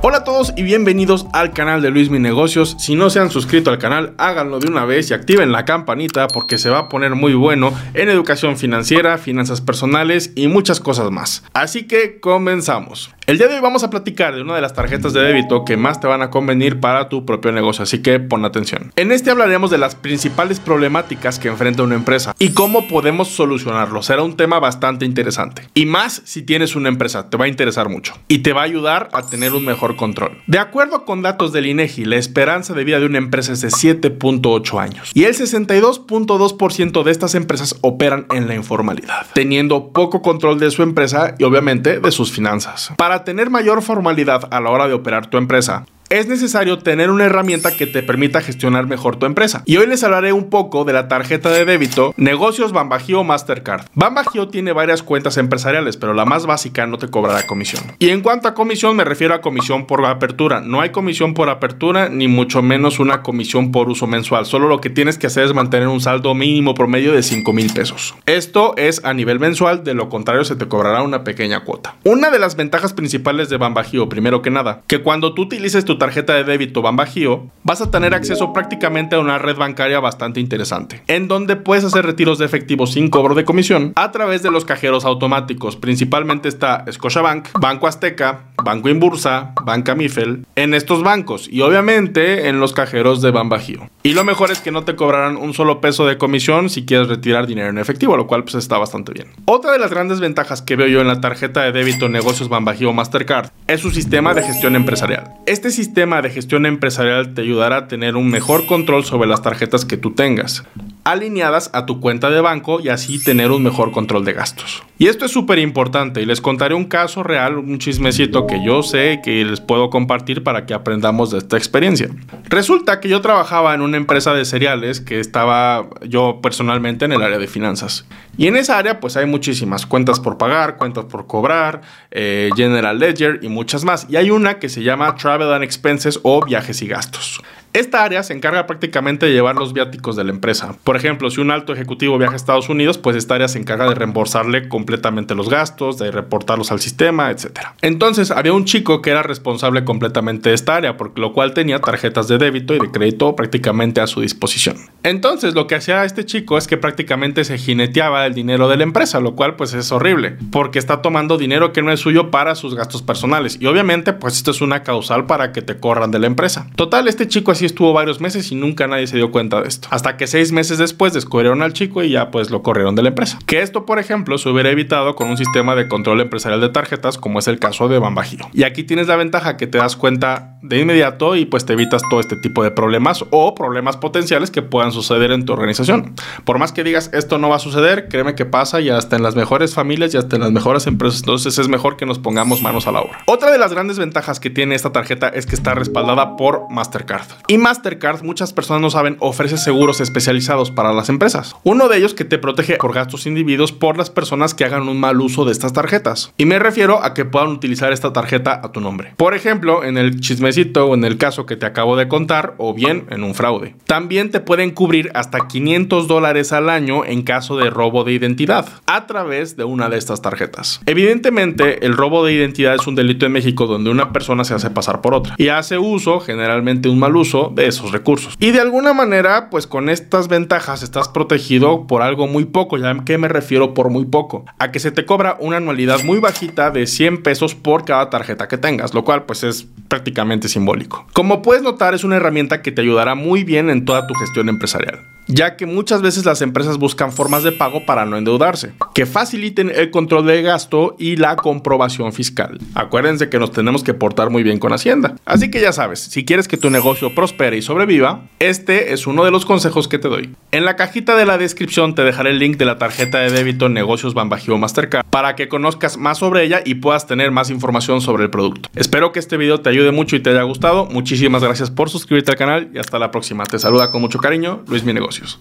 Hola a todos y bienvenidos al canal de Luis Mi Negocios. Si no se han suscrito al canal, háganlo de una vez y activen la campanita porque se va a poner muy bueno en educación financiera, finanzas personales y muchas cosas más. Así que comenzamos. El día de hoy vamos a platicar de una de las tarjetas de débito que más te van a convenir para tu propio negocio, así que pon atención. En este hablaremos de las principales problemáticas que enfrenta una empresa y cómo podemos solucionarlo. Será un tema bastante interesante. Y más si tienes una empresa, te va a interesar mucho y te va a ayudar a tener un mejor control. De acuerdo con datos del INEGI, la esperanza de vida de una empresa es de 7.8 años y el 62.2% de estas empresas operan en la informalidad, teniendo poco control de su empresa y obviamente de sus finanzas. Para tener mayor formalidad a la hora de operar tu empresa, es necesario tener una herramienta que te permita gestionar mejor tu empresa. Y hoy les hablaré un poco de la tarjeta de débito Negocios Bambagio Mastercard. Bambagio tiene varias cuentas empresariales, pero la más básica no te cobrará comisión. Y en cuanto a comisión, me refiero a comisión por apertura. No hay comisión por apertura, ni mucho menos una comisión por uso mensual. Solo lo que tienes que hacer es mantener un saldo mínimo promedio de 5 mil pesos. Esto es a nivel mensual, de lo contrario se te cobrará una pequeña cuota. Una de las ventajas principales de Bambagio, primero que nada, que cuando tú utilices tu tarjeta de débito Banbajío, vas a tener acceso prácticamente a una red bancaria bastante interesante, en donde puedes hacer retiros de efectivo sin cobro de comisión a través de los cajeros automáticos. Principalmente está Scotiabank, Banco Azteca, Banco Inbursa, Banca Mifel, en estos bancos y obviamente en los cajeros de Banbajío. Y lo mejor es que no te cobrarán un solo peso de comisión si quieres retirar dinero en efectivo, lo cual pues está bastante bien. Otra de las grandes ventajas que veo yo en la tarjeta de débito Negocios Banbajío Mastercard es su sistema de gestión empresarial. Este sistema de gestión empresarial te ayudará a tener un mejor control sobre las tarjetas que tú tengas alineadas a tu cuenta de banco y así tener un mejor control de gastos. Y esto es súper importante y les contaré un caso real, un chismecito que yo sé que les puedo compartir para que aprendamos de esta experiencia. Resulta que yo trabajaba en una empresa de cereales que estaba yo personalmente en el área de finanzas. Y en esa área pues hay muchísimas cuentas por pagar, cuentas por cobrar, eh, General Ledger y muchas más. Y hay una que se llama Travel and Expenses o viajes y gastos. Esta área se encarga prácticamente de llevar los viáticos de la empresa. Por ejemplo, si un alto ejecutivo viaja a Estados Unidos, pues esta área se encarga de reembolsarle completamente los gastos, de reportarlos al sistema, etc. Entonces, había un chico que era responsable completamente de esta área, por lo cual tenía tarjetas de débito y de crédito prácticamente a su disposición. Entonces, lo que hacía este chico es que prácticamente se jineteaba el dinero de la empresa, lo cual pues es horrible, porque está tomando dinero que no es suyo para sus gastos personales. Y obviamente, pues esto es una causal para que te corran de la empresa. Total, este chico así estuvo varios meses y nunca nadie se dio cuenta de esto. Hasta que seis meses después descubrieron al chico y ya pues lo corrieron de la empresa. Que esto, por ejemplo, se hubiera evitado con un sistema de control empresarial de tarjetas como es el caso de Bambajío. Y aquí tienes la ventaja que te das cuenta de inmediato y pues te evitas todo este tipo de problemas o problemas potenciales que puedan suceder en tu organización. Por más que digas esto no va a suceder, créeme que pasa y hasta en las mejores familias y hasta en las mejores empresas. Entonces es mejor que nos pongamos manos a la obra. Otra de las grandes ventajas que tiene esta tarjeta es que está respaldada por Mastercard. Y Mastercard, muchas personas no saben, ofrece seguros especializados para las empresas. Uno de ellos que te protege por gastos individuos por las personas que hagan un mal uso de estas tarjetas. Y me refiero a que puedan utilizar esta tarjeta a tu nombre. Por ejemplo, en el chismecito o en el caso que te acabo de contar, o bien en un fraude. También te pueden cubrir hasta 500 dólares al año en caso de robo de identidad a través de una de estas tarjetas. Evidentemente, el robo de identidad es un delito en México donde una persona se hace pasar por otra y hace uso, generalmente un mal uso, de esos recursos. Y de alguna manera, pues con estas ventajas estás protegido por algo muy poco. ¿Ya que me refiero por muy poco? A que se te cobra una anualidad muy bajita de 100 pesos por cada tarjeta que tengas, lo cual pues es prácticamente simbólico. Como puedes notar, es una herramienta que te ayudará muy bien en toda tu gestión empresarial ya que muchas veces las empresas buscan formas de pago para no endeudarse, que faciliten el control de gasto y la comprobación fiscal. Acuérdense que nos tenemos que portar muy bien con Hacienda. Así que ya sabes, si quieres que tu negocio prospere y sobreviva, este es uno de los consejos que te doy. En la cajita de la descripción te dejaré el link de la tarjeta de débito Negocios Banbajío Mastercard para que conozcas más sobre ella y puedas tener más información sobre el producto. Espero que este video te ayude mucho y te haya gustado. Muchísimas gracias por suscribirte al canal y hasta la próxima. Te saluda con mucho cariño Luis Mi Negocio. gracias.